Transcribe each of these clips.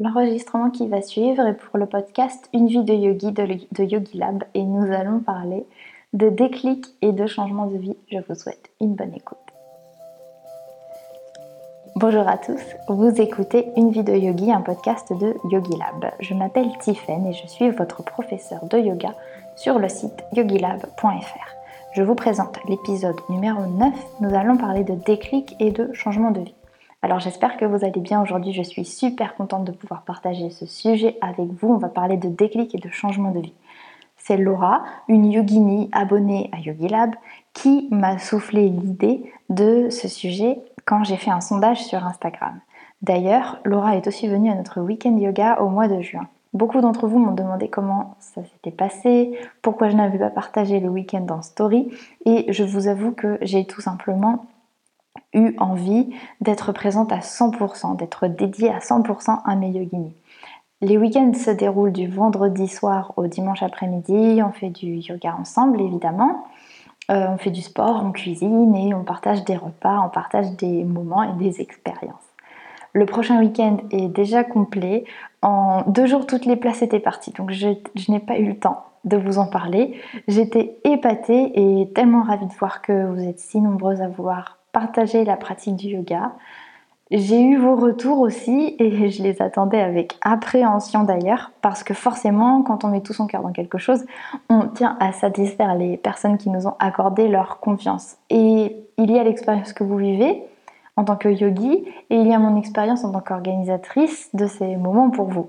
L'enregistrement qui va suivre est pour le podcast Une vie de yogi de, Yogi Lab et nous allons parler de déclic et de changement de vie. Je vous souhaite une bonne écoute. Bonjour à tous, vous écoutez Une vie de yogi, un podcast de Yogi Lab. Je m'appelle Tiffen et je suis votre professeur de yoga sur le site yogilab.fr. Je vous présente l'épisode numéro 9. Nous allons parler de déclic et de changement de vie. Alors j'espère que vous allez bien aujourd'hui. Je suis super contente de pouvoir partager ce sujet avec vous. On va parler de déclic et de changement de vie. C'est Laura, une yogini abonnée à Yogilab, qui m'a soufflé l'idée de ce sujet quand j'ai fait un sondage sur Instagram. D'ailleurs, Laura est aussi venue à notre week-end yoga au mois de juin. Beaucoup d'entre vous m'ont demandé comment ça s'était passé, pourquoi je n'avais pas partagé le week-end en story, et je vous avoue que j'ai tout simplement eu envie d'être présente à 100%, d'être dédiée à 100% à mes yoginis. Les week-ends se déroulent du vendredi soir au dimanche après-midi, on fait du yoga ensemble évidemment, euh, on fait du sport, on cuisine et on partage des repas, on partage des moments et des expériences. Le prochain week-end est déjà complet. En deux jours, toutes les places étaient parties, donc je, je n'ai pas eu le temps de vous en parler. J'étais épatée et tellement ravie de voir que vous êtes si nombreuses à vouloir partager la pratique du yoga. J'ai eu vos retours aussi et je les attendais avec appréhension d'ailleurs parce que forcément quand on met tout son cœur dans quelque chose, on tient à satisfaire les personnes qui nous ont accordé leur confiance. Et il y a l'expérience que vous vivez en tant que yogi et il y a mon expérience en tant qu'organisatrice de ces moments pour vous.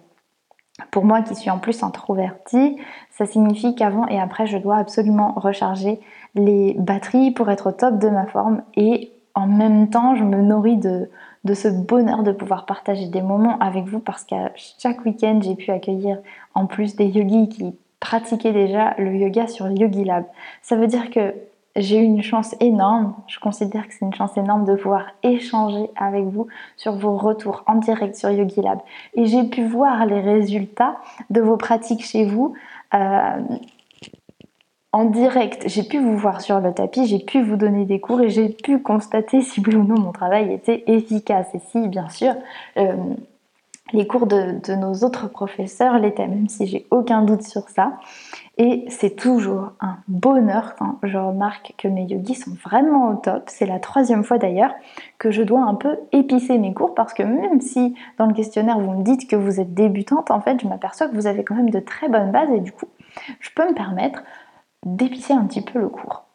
Pour moi qui suis en plus introvertie, ça signifie qu'avant et après je dois absolument recharger les batteries pour être au top de ma forme et en même temps je me nourris de, ce bonheur de pouvoir partager des moments avec vous parce qu'à chaque week-end j'ai pu accueillir en plus des yogis qui pratiquaient déjà le yoga sur Yogi Lab. Ça veut dire que j'ai eu une chance énorme, je considère que c'est une chance énorme de pouvoir échanger avec vous sur vos retours en direct sur Yogi Lab. Et j'ai pu voir les résultats de vos pratiques chez vous. Euh, en direct, j'ai pu vous voir sur le tapis, j'ai pu vous donner des cours et j'ai pu constater si oui ou non mon travail était efficace. Et si, bien sûr, euh, les cours de, nos autres professeurs l'étaient, même si j'ai aucun doute sur ça. Et c'est toujours un bonheur quand je remarque que mes yogis sont vraiment au top. C'est la troisième fois d'ailleurs que je dois un peu épicer mes cours parce que même si dans le questionnaire vous me dites que vous êtes débutante, en fait je m'aperçois que vous avez quand même de très bonnes bases et du coup je peux me permettre d'épicer un petit peu le cours.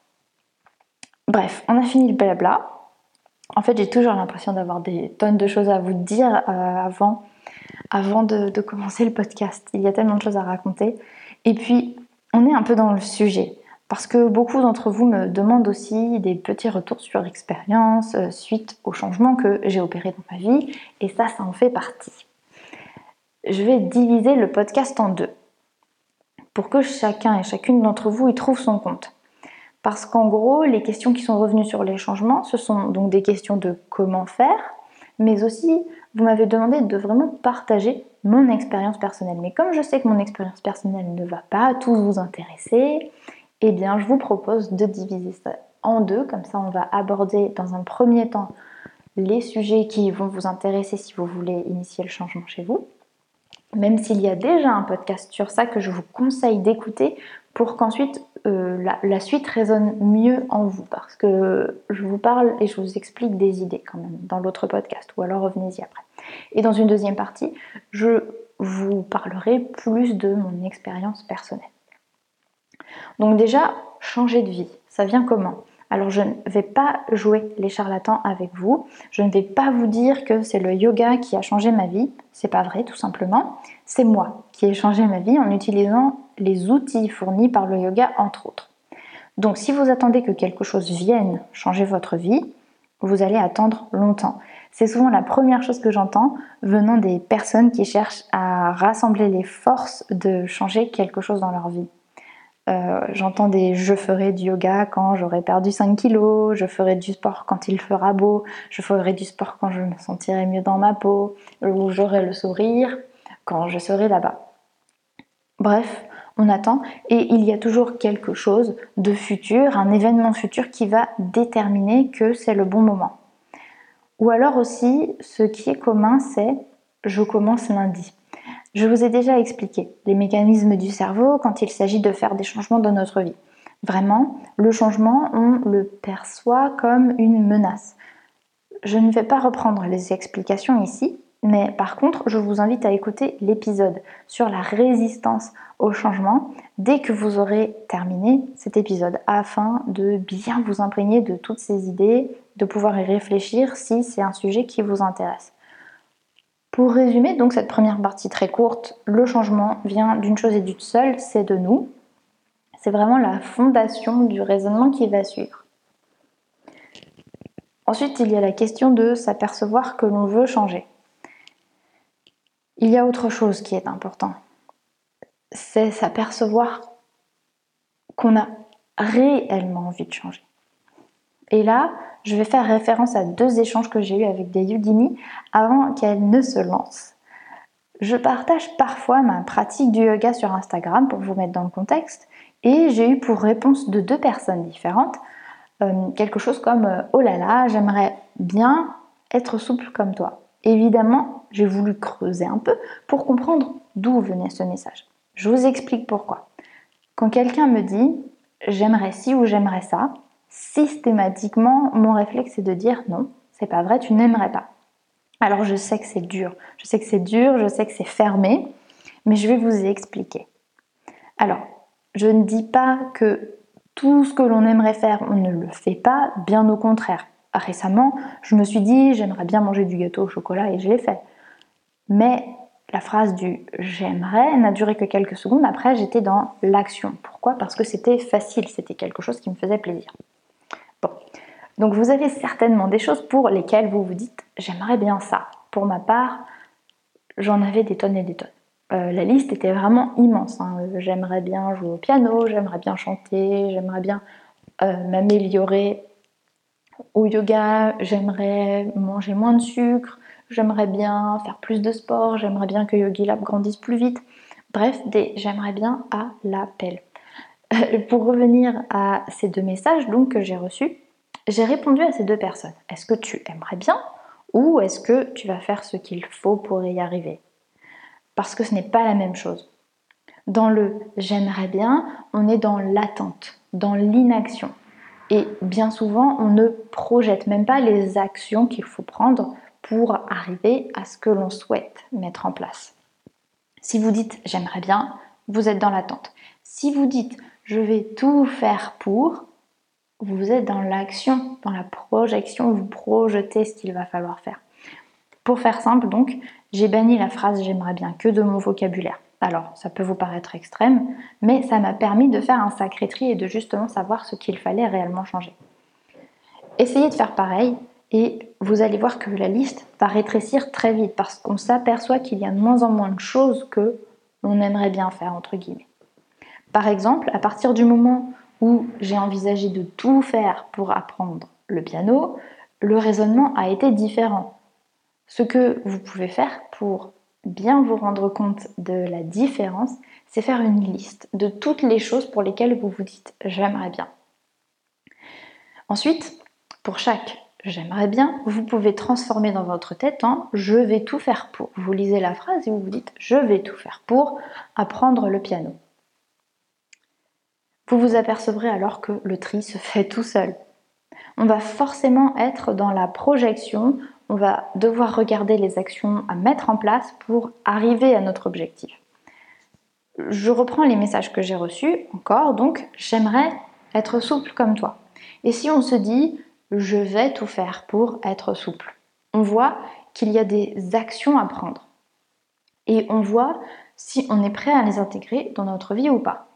Bref, on a fini le blabla. En fait, j'ai toujours l'impression d'avoir des tonnes de choses à vous dire euh, avant, de, commencer le podcast. Il y a tellement de choses à raconter. Et puis, on est un peu dans le sujet. Parce que beaucoup d'entre vous me demandent aussi des petits retours sur l'expérience euh, suite au changement que j'ai opéré dans ma vie. Et ça, ça en fait partie. Je vais diviser le podcast en deux pour que chacun et chacune d'entre vous y trouve son compte. Parce qu'en gros, les questions qui sont revenues sur les changements, ce sont donc des questions de comment faire, mais aussi, vous m'avez demandé de vraiment partager mon expérience personnelle. Mais comme je sais que mon expérience personnelle ne va pas tous vous intéresser, eh bien, je vous propose de diviser ça en deux. Comme ça, on va aborder dans un premier temps les sujets qui vont vous intéresser si vous voulez initier le changement chez vous même s'il y a déjà un podcast sur ça que je vous conseille d'écouter pour qu'ensuite euh, la, suite résonne mieux en vous. Parce que je vous parle et je vous explique des idées quand même dans l'autre podcast, ou alors revenez-y après. Et dans une deuxième partie, je vous parlerai plus de mon expérience personnelle. Donc déjà, changer de vie, ça vient comment? Alors je ne vais pas jouer les charlatans avec vous. Je ne vais pas vous dire que c'est le yoga qui a changé ma vie. C'est pas vrai, tout simplement. C'est moi qui ai changé ma vie en utilisant les outils fournis par le yoga, entre autres. Donc si vous attendez que quelque chose vienne changer votre vie, vous allez attendre longtemps. C'est souvent la première chose que j'entends venant des personnes qui cherchent à rassembler les forces de changer quelque chose dans leur vie. Euh, j'entends des je ferai du yoga quand j'aurai perdu 5 kilos, je ferai du sport quand il fera beau, je ferai du sport quand je me sentirai mieux dans ma peau, ou j'aurai le sourire quand je serai là-bas. Bref, on attend et il y a toujours quelque chose de futur, un événement futur qui va déterminer que c'est le bon moment. Ou alors aussi, ce qui est commun, c'est je commence lundi. Je vous ai déjà expliqué les mécanismes du cerveau quand il s'agit de faire des changements dans notre vie. Vraiment, le changement, on le perçoit comme une menace. Je ne vais pas reprendre les explications ici, mais par contre, je vous invite à écouter l'épisode sur la résistance au changement dès que vous aurez terminé cet épisode afin de bien vous imprégner de toutes ces idées, de pouvoir y réfléchir si c'est un sujet qui vous intéresse. Pour résumer donc cette première partie très courte, le changement vient d'une chose et d'une seule, c'est de nous. C'est vraiment la fondation du raisonnement qui va suivre. Ensuite, il y a la question de s'apercevoir que l'on veut changer. Il y a autre chose qui est important. C'est s'apercevoir qu'on a réellement envie de changer. Et là, je vais faire référence à deux échanges que j'ai eus avec des Yudini avant qu'elles ne se lancent. Je partage parfois ma pratique du yoga sur Instagram pour vous mettre dans le contexte et j'ai eu pour réponse de deux personnes différentes euh, quelque chose comme euh, Oh là là, j'aimerais bien être souple comme toi. Évidemment, j'ai voulu creuser un peu pour comprendre d'où venait ce message. Je vous explique pourquoi. Quand quelqu'un me dit j'aimerais ci ou j'aimerais ça, systématiquement, mon réflexe est de dire non, c'est pas vrai, tu n'aimerais pas. Alors je sais que c'est dur, je sais que c'est dur, je sais que c'est fermé, mais je vais vous expliquer. Alors, je ne dis pas que tout ce que l'on aimerait faire, on ne le fait pas, bien au contraire. Récemment, je me suis dit j'aimerais bien manger du gâteau au chocolat et je l'ai fait. Mais la phrase du j'aimerais n'a duré que quelques secondes. Après, j'étais dans l'action. Pourquoi? Parce que c'était facile, c'était quelque chose qui me faisait plaisir. Donc vous avez certainement des choses pour lesquelles vous vous dites j'aimerais bien ça. Pour ma part, j'en avais des tonnes et des tonnes. Euh, la liste était vraiment immense. Hein. J'aimerais bien jouer au piano, j'aimerais bien chanter, j'aimerais bien euh, m'améliorer au yoga, j'aimerais manger moins de sucre, j'aimerais bien faire plus de sport, j'aimerais bien que Yogi Lab grandisse plus vite. Bref, des j'aimerais bien à l'appel. Pour revenir à ces deux messages donc que j'ai reçus, j'ai répondu à ces deux personnes. Est-ce que tu aimerais bien ou est-ce que tu vas faire ce qu'il faut pour y arriver? Parce que ce n'est pas la même chose. Dans le j'aimerais bien, on est dans l'attente, dans l'inaction. Et bien souvent, on ne projette même pas les actions qu'il faut prendre pour arriver à ce que l'on souhaite mettre en place. Si vous dites j'aimerais bien, vous êtes dans l'attente. Si vous dites je vais tout faire pour, vous êtes dans l'action, dans la projection, vous projetez ce qu'il va falloir faire. Pour faire simple, donc, j'ai banni la phrase j'aimerais bien que de mon vocabulaire. Alors, ça peut vous paraître extrême, mais ça m'a permis de faire un sacré tri et de justement savoir ce qu'il fallait réellement changer. Essayez de faire pareil et vous allez voir que la liste va rétrécir très vite parce qu'on s'aperçoit qu'il y a de moins en moins de choses que l'on aimerait bien faire, entre guillemets. Par exemple, à partir du moment où j'ai envisagé de tout faire pour apprendre le piano, le raisonnement a été différent. Ce que vous pouvez faire pour bien vous rendre compte de la différence, c'est faire une liste de toutes les choses pour lesquelles vous vous dites j'aimerais bien. Ensuite, pour chaque j'aimerais bien, vous pouvez transformer dans votre tête en je vais tout faire pour. Vous lisez la phrase et vous vous dites je vais tout faire pour apprendre le piano. Vous vous apercevrez alors que le tri se fait tout seul. On va forcément être dans la projection, on va devoir regarder les actions à mettre en place pour arriver à notre objectif. Je reprends les messages que j'ai reçus encore, donc j'aimerais être souple comme toi. Et si on se dit je vais tout faire pour être souple, on voit qu'il y a des actions à prendre. Et on voit si on est prêt à les intégrer dans notre vie ou pas.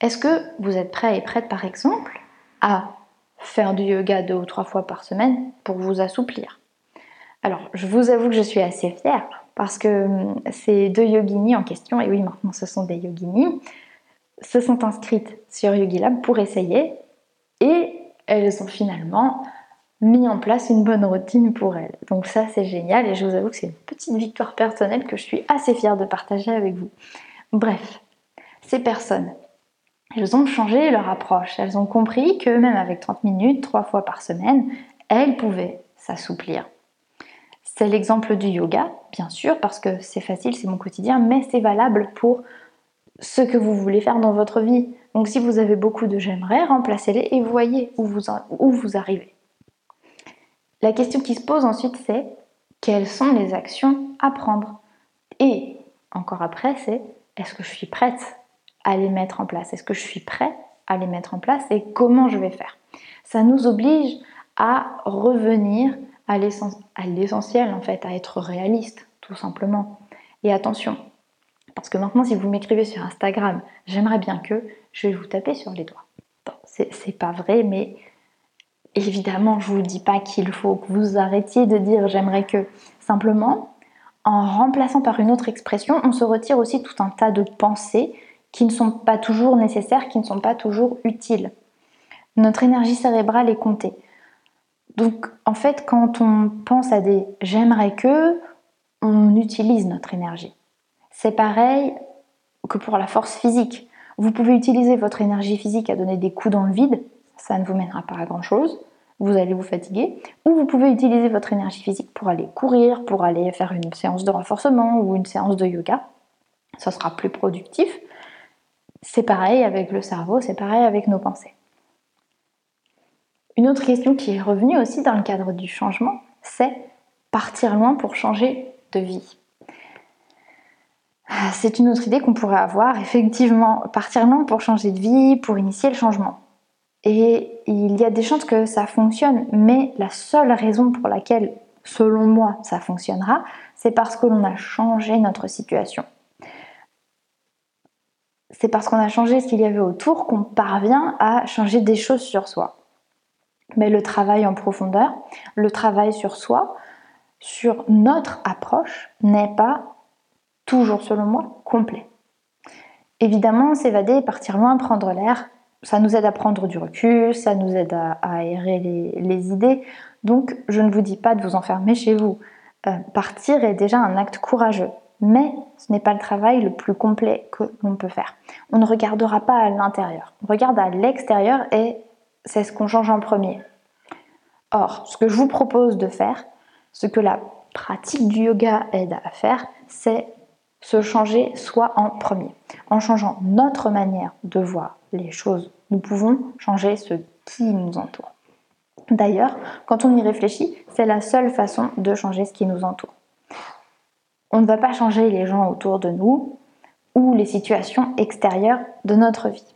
Est-ce que vous êtes prêt et prête par exemple à faire du yoga deux ou trois fois par semaine pour vous assouplir? Alors, je vous avoue que je suis assez fière parce que hum, ces deux yoginis en question, et oui, maintenant ce sont des yoginis, se sont inscrites sur YogiLab pour essayer et elles ont finalement mis en place une bonne routine pour elles. Donc ça c'est génial et je vous avoue que c'est une petite victoire personnelle que je suis assez fière de partager avec vous. Bref, ces personnes elles ont changé leur approche. Elles ont compris que même avec 30 minutes, trois fois par semaine, elles pouvaient s'assouplir. C'est l'exemple du yoga, bien sûr, parce que c'est facile, c'est mon quotidien, mais c'est valable pour ce que vous voulez faire dans votre vie. Donc si vous avez beaucoup de j'aimerais, remplacez-les et voyez où vous, où vous arrivez. La question qui se pose ensuite, c'est quelles sont les actions à prendre? Et encore après, c'est est-ce que je suis prête? À les mettre en place? Est-ce que je suis prêt à les mettre en place et comment je vais faire? Ça nous oblige à revenir à l'essentiel en fait, à être réaliste tout simplement. Et attention, parce que maintenant si vous m'écrivez sur Instagram, j'aimerais bien que, je vais vous taper sur les doigts. Bon, c'est pas vrai, mais évidemment je vous dis pas qu'il faut que vous arrêtiez de dire j'aimerais que. Simplement, en remplaçant par une autre expression, on se retire aussi tout un tas de pensées qui ne sont pas toujours nécessaires, qui ne sont pas toujours utiles. Notre énergie cérébrale est comptée. Donc en fait, quand on pense à des j'aimerais que, on utilise notre énergie. C'est pareil que pour la force physique. Vous pouvez utiliser votre énergie physique à donner des coups dans le vide, ça ne vous mènera pas à grand chose, vous allez vous fatiguer, ou vous pouvez utiliser votre énergie physique pour aller courir, pour aller faire une séance de renforcement ou une séance de yoga, ça sera plus productif. C'est pareil avec le cerveau, c'est pareil avec nos pensées. Une autre question qui est revenue aussi dans le cadre du changement, c'est partir loin pour changer de vie. Ah, c'est une autre idée qu'on pourrait avoir, effectivement, partir loin pour changer de vie, pour initier le changement. Et il y a des chances que ça fonctionne, mais la seule raison pour laquelle, selon moi, ça fonctionnera, c'est parce que l'on a changé notre situation c'est parce qu'on a changé ce qu'il y avait autour qu'on parvient à changer des choses sur soi. Mais le travail en profondeur, le travail sur soi, sur notre approche, n'est pas toujours, selon moi, complet. Évidemment, s'évader, partir loin, prendre l'air, ça nous aide à prendre du recul, ça nous aide à, aérer les, idées. Donc, je ne vous dis pas de vous enfermer chez vous. Euh, partir est déjà un acte courageux mais ce n'est pas le travail le plus complet que l'on peut faire. On ne regardera pas à l'intérieur, on regarde à l'extérieur et c'est ce qu'on change en premier. Or, ce que je vous propose de faire, ce que la pratique du yoga aide à faire, c'est se changer soi en premier. En changeant notre manière de voir les choses, nous pouvons changer ce qui nous entoure. D'ailleurs, quand on y réfléchit, c'est la seule façon de changer ce qui nous entoure. On ne va pas changer les gens autour de nous ou les situations extérieures de notre vie.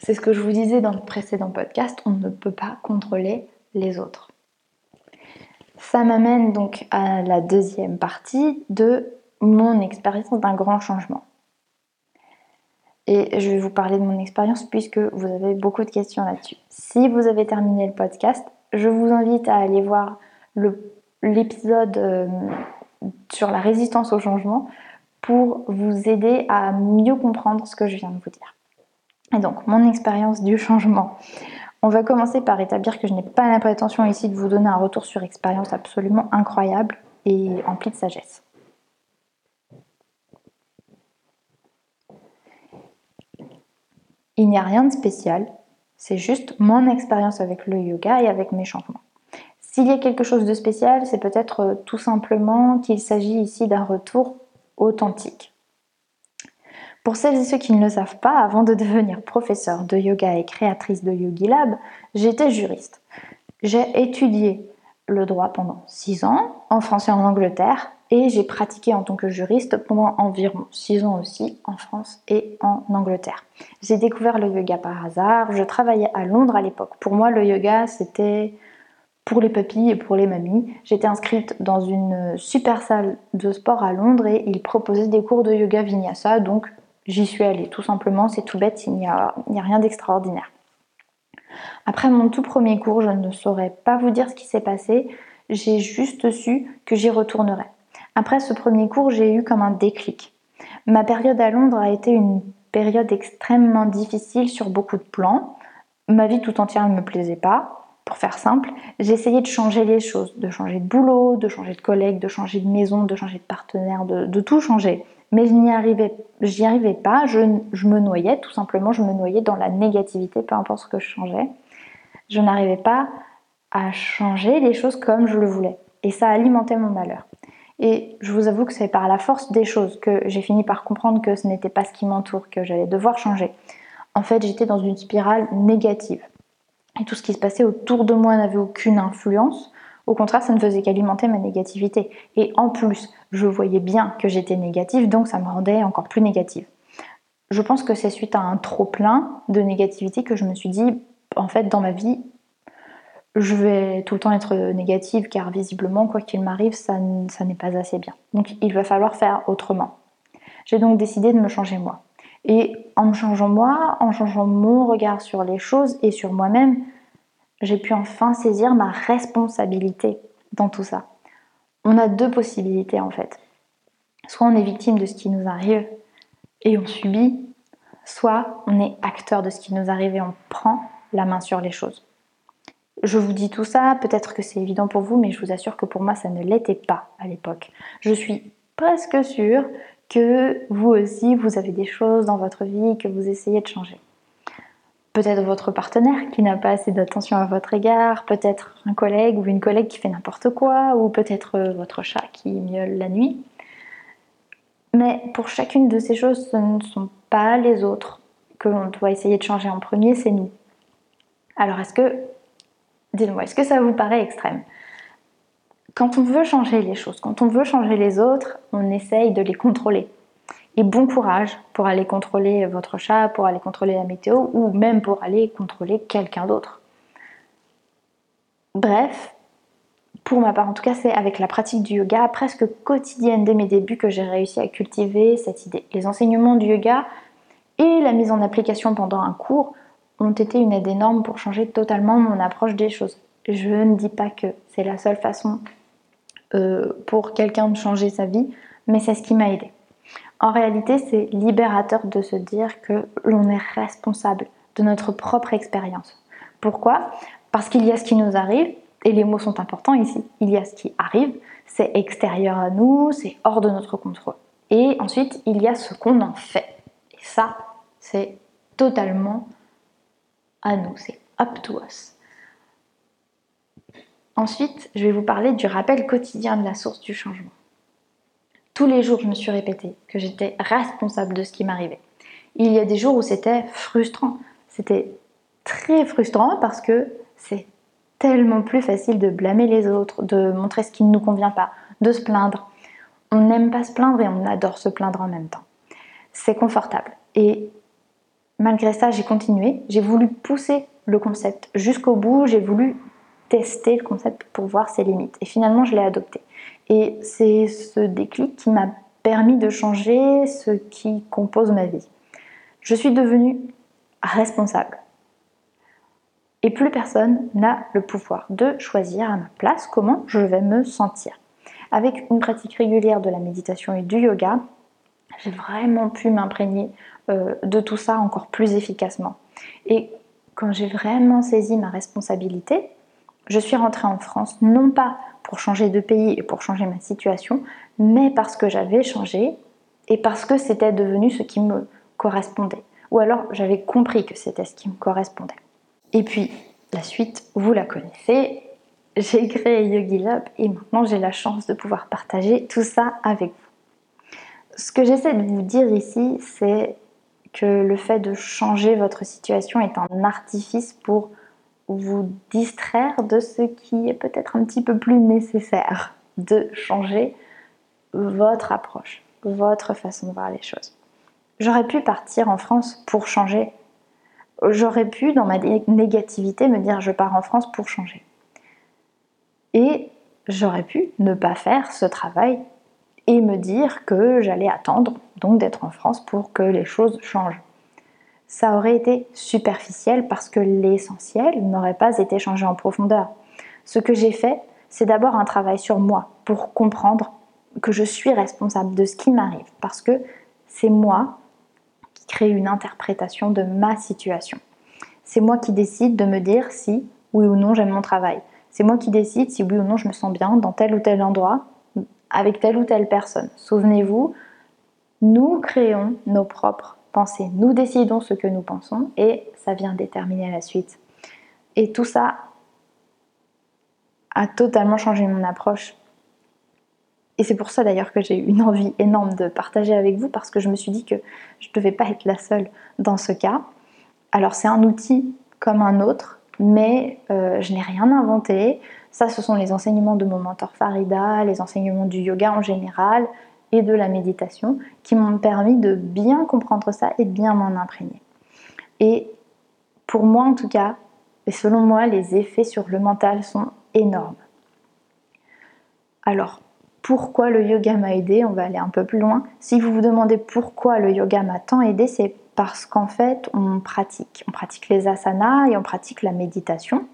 C'est ce que je vous disais dans le précédent podcast, on ne peut pas contrôler les autres. Ça m'amène donc à la deuxième partie de mon expérience d'un grand changement. Et je vais vous parler de mon expérience puisque vous avez beaucoup de questions là-dessus. Si vous avez terminé le podcast, je vous invite à aller voir l'épisode euh, sur la résistance au changement pour vous aider à mieux comprendre ce que je viens de vous dire. Et donc, mon expérience du changement. On va commencer par établir que je n'ai pas la prétention ici de vous donner un retour sur expérience absolument incroyable et empli de sagesse. Il n'y a rien de spécial, c'est juste mon expérience avec le yoga et avec mes changements. S'il y a quelque chose de spécial, c'est peut-être euh, tout simplement qu'il s'agit ici d'un retour authentique. Pour celles et ceux qui ne le savent pas, avant de devenir professeur de yoga et créatrice de Yogi Lab, j'étais juriste. J'ai étudié le droit pendant 6 ans, en France et en Angleterre, et j'ai pratiqué en tant que juriste pendant environ 6 ans aussi, en France et en Angleterre. J'ai découvert le yoga par hasard, je travaillais à Londres à l'époque. Pour moi, le yoga, c'était pour les papilles et pour les mamies. J'étais inscrite dans une super salle de sport à Londres et ils proposaient des cours de yoga vinyasa, donc j'y suis allée. Tout simplement, c'est tout bête, il n'y a, a rien d'extraordinaire. Après mon tout premier cours, je ne saurais pas vous dire ce qui s'est passé, j'ai juste su que j'y retournerais. Après ce premier cours, j'ai eu comme un déclic. Ma période à Londres a été une période extrêmement difficile sur beaucoup de plans. Ma vie tout entière ne me plaisait pas pour faire simple, j'essayais de changer les choses, de changer de boulot, de changer de collègue, de changer de maison, de changer de partenaire, de, tout changer. Mais je n'y arrivais, arrivais pas, je, me noyais, tout simplement, je me noyais dans la négativité, peu importe ce que je changeais. Je n'arrivais pas à changer les choses comme je le voulais. Et ça alimentait mon malheur. Et je vous avoue que c'est par la force des choses que j'ai fini par comprendre que ce n'était pas ce qui m'entoure, que j'allais devoir changer. En fait, j'étais dans une spirale négative. Tout ce qui se passait autour de moi n'avait aucune influence. Au contraire, ça ne faisait qu'alimenter ma négativité. Et en plus, je voyais bien que j'étais négative, donc ça me rendait encore plus négative. Je pense que c'est suite à un trop plein de négativité que je me suis dit, en fait, dans ma vie, je vais tout le temps être négative car visiblement, quoi qu'il m'arrive, ça, n'est pas assez bien. Donc il va falloir faire autrement. J'ai donc décidé de me changer moi. Et en me changeant moi, en changeant mon regard sur les choses et sur moi-même, j'ai pu enfin saisir ma responsabilité dans tout ça. On a deux possibilités en fait. Soit on est victime de ce qui nous arrive et on subit, soit on est acteur de ce qui nous arrive et on prend la main sur les choses. Je vous dis tout ça, peut-être que c'est évident pour vous, mais je vous assure que pour moi, ça ne l'était pas à l'époque. Je suis presque sûre que vous aussi, vous avez des choses dans votre vie que vous essayez de changer. Peut-être votre partenaire qui n'a pas assez d'attention à votre égard, peut-être un collègue ou une collègue qui fait n'importe quoi, ou peut-être votre chat qui miaule la nuit. Mais pour chacune de ces choses, ce ne sont pas les autres que l'on doit essayer de changer en premier, c'est nous. Alors est-ce que Dites-moi, est-ce que ça vous paraît extrême? Quand on veut changer les choses, quand on veut changer les autres, on essaye de les contrôler. Et bon courage pour aller contrôler votre chat, pour aller contrôler la météo ou même pour aller contrôler quelqu'un d'autre. Bref, pour ma part en tout cas, c'est avec la pratique du yoga presque quotidienne dès mes débuts que j'ai réussi à cultiver cette idée. Les enseignements du yoga et la mise en application pendant un cours ont été une aide énorme pour changer totalement mon approche des choses. Je ne dis pas que c'est la seule façon euh, pour quelqu'un de changer sa vie, mais c'est ce qui m'a aidé. En réalité, c'est libérateur de se dire que l'on est responsable de notre propre expérience. Pourquoi? Parce qu'il y a ce qui nous arrive, et les mots sont importants ici, il y a ce qui arrive, c'est extérieur à nous, c'est hors de notre contrôle. Et ensuite, il y a ce qu'on en fait. Et ça, c'est totalement à nous, c'est up to us. Ensuite, je vais vous parler du rappel quotidien de la source du changement. Tous les jours, je me suis répété que j'étais responsable de ce qui m'arrivait. Il y a des jours où c'était frustrant. C'était très frustrant parce que c'est tellement plus facile de blâmer les autres, de montrer ce qui ne nous convient pas, de se plaindre. On n'aime pas se plaindre et on adore se plaindre en même temps. C'est confortable. Et malgré ça, j'ai continué. J'ai voulu pousser le concept jusqu'au bout. J'ai voulu tester le concept pour voir ses limites. Et finalement, je l'ai adopté. Et c'est ce déclic qui m'a permis de changer ce qui compose ma vie. Je suis devenue responsable. Et plus personne n'a le pouvoir de choisir à ma place comment je vais me sentir. Avec une pratique régulière de la méditation et du yoga, j'ai vraiment pu m'imprégner euh, de tout ça encore plus efficacement. Et quand j'ai vraiment saisi ma responsabilité, je suis rentrée en France non pas pour changer de pays et pour changer ma situation, mais parce que j'avais changé et parce que c'était devenu ce qui me correspondait. Ou alors j'avais compris que c'était ce qui me correspondait. Et puis, la suite, vous la connaissez. J'ai créé Yogi Lab et maintenant j'ai la chance de pouvoir partager tout ça avec vous. Ce que j'essaie de vous dire ici, c'est que le fait de changer votre situation est un artifice pour vous distraire de ce qui est peut-être un petit peu plus nécessaire, de changer votre approche, votre façon de voir les choses. J'aurais pu partir en France pour changer. J'aurais pu, dans ma négativité, me dire je pars en France pour changer. Et j'aurais pu ne pas faire ce travail et me dire que j'allais attendre donc d'être en France pour que les choses changent. Ça aurait été superficiel parce que l'essentiel n'aurait pas été changé en profondeur. Ce que j'ai fait, c'est d'abord un travail sur moi pour comprendre que je suis responsable de ce qui m'arrive parce que c'est moi qui crée une interprétation de ma situation. C'est moi qui décide de me dire si oui ou non j'aime mon travail. C'est moi qui décide si oui ou non je me sens bien dans tel ou tel endroit avec telle ou telle personne. Souvenez-vous, nous créons nos propres nous décidons ce que nous pensons et ça vient déterminer la suite. Et tout ça a totalement changé mon approche. Et c'est pour ça d'ailleurs que j'ai eu une envie énorme de partager avec vous parce que je me suis dit que je ne devais pas être la seule dans ce cas. Alors c'est un outil comme un autre, mais euh, je n'ai rien inventé. Ça, ce sont les enseignements de mon mentor Farida, les enseignements du yoga en général et de la méditation qui m'ont permis de bien comprendre ça et de bien m'en imprégner. Et pour moi en tout cas, et selon moi, les effets sur le mental sont énormes. Alors, pourquoi le yoga m'a aidé? On va aller un peu plus loin. Si vous vous demandez pourquoi le yoga m'a tant aidé, c'est parce qu'en fait, on pratique. On pratique les asanas et on pratique la méditation.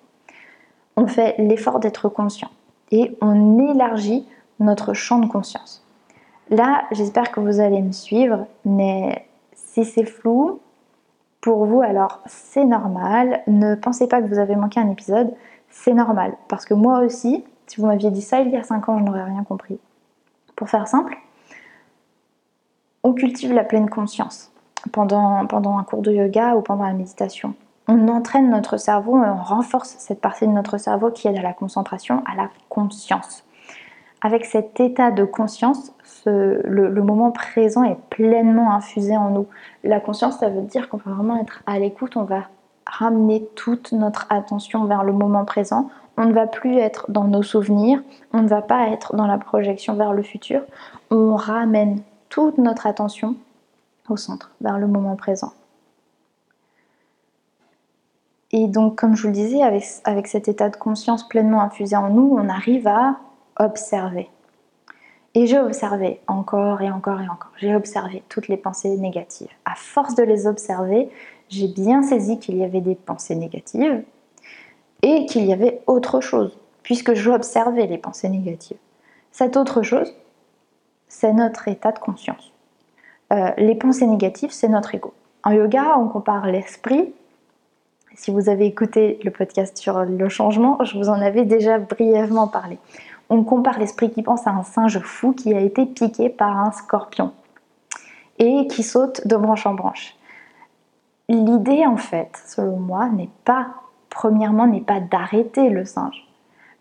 On fait l'effort d'être conscient et on élargit notre champ de conscience. Là, j'espère que vous allez me suivre, mais si c'est flou, pour vous, alors c'est normal. Ne pensez pas que vous avez manqué un épisode, c'est normal. Parce que moi aussi, si vous m'aviez dit ça il y a 5 ans, je n'aurais rien compris. Pour faire simple, on cultive la pleine conscience pendant, un cours de yoga ou pendant la méditation. On entraîne notre cerveau et on renforce cette partie de notre cerveau qui aide à la concentration, à la conscience. Avec cet état de conscience, le, moment présent est pleinement infusé en nous. La conscience, ça veut dire qu'on va vraiment être à l'écoute, on va ramener toute notre attention vers le moment présent. On ne va plus être dans nos souvenirs, on ne va pas être dans la projection vers le futur. On ramène toute notre attention au centre, vers le moment présent. Et donc, comme je vous le disais, avec, cet état de conscience pleinement infusé en nous, on arrive à observer. Et j'ai observé encore et encore et encore. J'ai observé toutes les pensées négatives. À force de les observer, j'ai bien saisi qu'il y avait des pensées négatives et qu'il y avait autre chose, puisque j'observais les pensées négatives. Cette autre chose, c'est notre état de conscience. Euh, les pensées négatives, c'est notre ego. En yoga, on compare l'esprit. Si vous avez écouté le podcast sur le changement, je vous en avais déjà brièvement parlé. On compare l'esprit qui pense à un singe fou qui a été piqué par un scorpion et qui saute de branche en branche. L'idée, en fait, selon moi, n'est pas, premièrement, n'est pas d'arrêter le singe.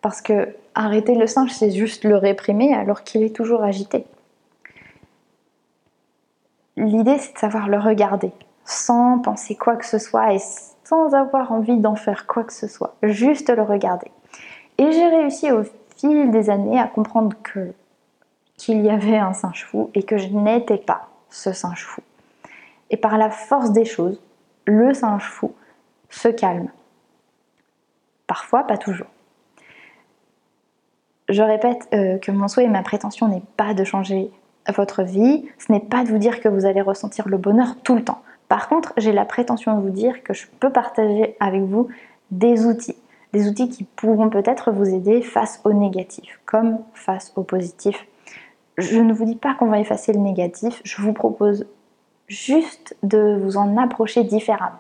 Parce que arrêter le singe, c'est juste le réprimer alors qu'il est toujours agité. L'idée, c'est de savoir le regarder sans penser quoi que ce soit et sans avoir envie d'en faire quoi que ce soit. Juste le regarder. Et j'ai réussi au des années à comprendre que qu'il y avait un singe fou et que je n'étais pas ce singe fou. Et par la force des choses, le singe fou se calme. Parfois, pas toujours. Je répète euh, que mon souhait et ma prétention n'est pas de changer votre vie, ce n'est pas de vous dire que vous allez ressentir le bonheur tout le temps. Par contre, j'ai la prétention de vous dire que je peux partager avec vous des outils, des outils qui pourront peut-être vous aider face au négatif comme face au positif. Je ne vous dis pas qu'on va effacer le négatif, je vous propose juste de vous en approcher différemment.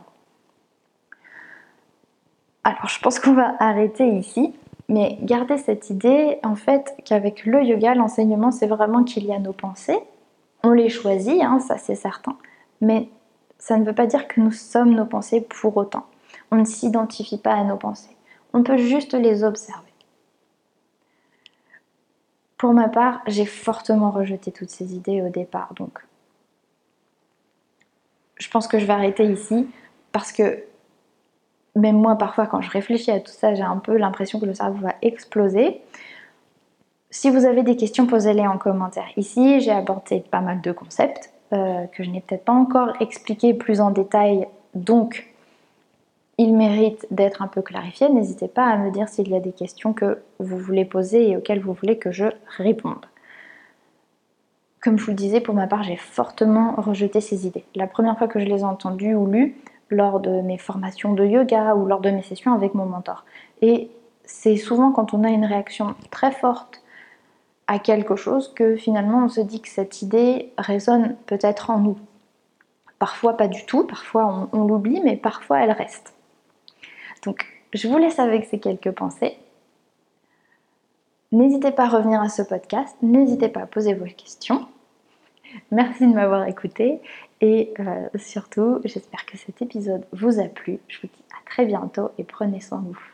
Alors je pense qu'on va arrêter ici. Mais gardez cette idée, en fait, qu'avec le yoga, l'enseignement, c'est vraiment qu'il y a nos pensées. On les choisit, hein, ça c'est certain. Mais ça ne veut pas dire que nous sommes nos pensées pour autant. On ne s'identifie pas à nos pensées. On peut juste les observer. Pour ma part, j'ai fortement rejeté toutes ces idées au départ, donc je pense que je vais arrêter ici parce que même moi, parfois, quand je réfléchis à tout ça, j'ai un peu l'impression que le cerveau va exploser. Si vous avez des questions, posez-les en commentaire. Ici, j'ai abordé pas mal de concepts euh, que je n'ai peut-être pas encore expliqués plus en détail, donc ils méritent d'être un peu clarifiés. N'hésitez pas à me dire s'il y a des questions que vous voulez poser et auxquelles vous voulez que je réponde. Comme je vous le disais, pour ma part, j'ai fortement rejeté ces idées. La première fois que je les ai entendues ou lues, lors de mes formations de yoga ou lors de mes sessions avec mon mentor. Et c'est souvent quand on a une réaction très forte à quelque chose que finalement on se dit que cette idée résonne peut-être en nous. Parfois pas du tout, parfois on, l'oublie, mais parfois elle reste. Donc je vous laisse avec ces quelques pensées. N'hésitez pas à revenir à ce podcast, n'hésitez pas à poser vos questions. Merci de m'avoir écouté et euh, surtout, j'espère que cet épisode vous a plu. Je vous dis à très bientôt et prenez soin de vous.